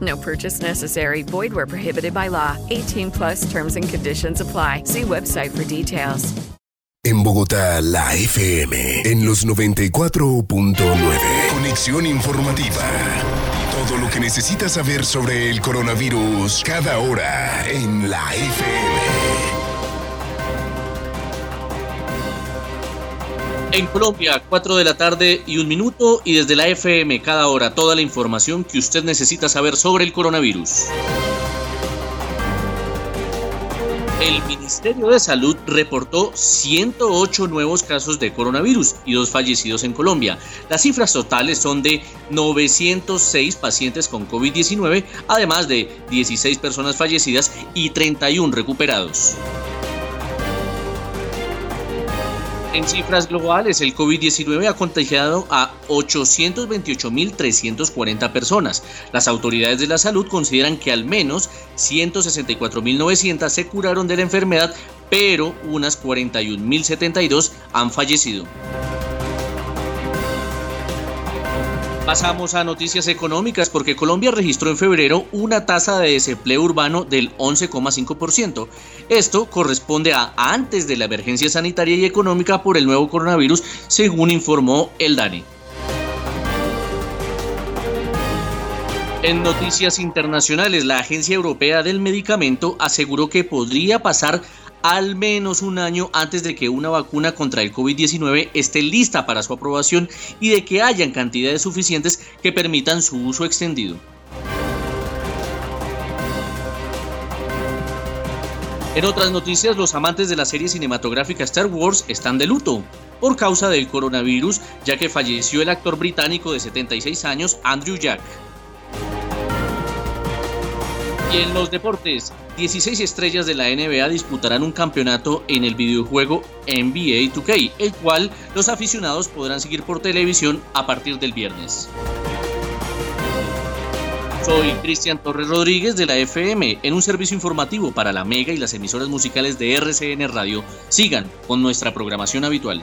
No purchase necessary. Void where prohibited by law. 18 plus terms and conditions apply. See website for details. En Bogotá, la FM, en los 94.9. Conexión informativa. Todo lo que necesitas saber sobre el coronavirus cada hora en la FM. En Colombia, 4 de la tarde y un minuto, y desde la FM cada hora toda la información que usted necesita saber sobre el coronavirus. El Ministerio de Salud reportó 108 nuevos casos de coronavirus y dos fallecidos en Colombia. Las cifras totales son de 906 pacientes con COVID-19, además de 16 personas fallecidas y 31 recuperados. En cifras globales, el COVID-19 ha contagiado a 828.340 personas. Las autoridades de la salud consideran que al menos 164.900 se curaron de la enfermedad, pero unas 41.072 han fallecido. Pasamos a noticias económicas porque Colombia registró en febrero una tasa de desempleo urbano del 11,5%. Esto corresponde a antes de la emergencia sanitaria y económica por el nuevo coronavirus, según informó el DANE. En noticias internacionales, la Agencia Europea del Medicamento aseguró que podría pasar al menos un año antes de que una vacuna contra el COVID-19 esté lista para su aprobación y de que hayan cantidades suficientes que permitan su uso extendido. En otras noticias, los amantes de la serie cinematográfica Star Wars están de luto por causa del coronavirus, ya que falleció el actor británico de 76 años, Andrew Jack. Y en los deportes, 16 estrellas de la NBA disputarán un campeonato en el videojuego NBA 2K, el cual los aficionados podrán seguir por televisión a partir del viernes. Soy Cristian Torres Rodríguez de la FM en un servicio informativo para la Mega y las emisoras musicales de RCN Radio. Sigan con nuestra programación habitual.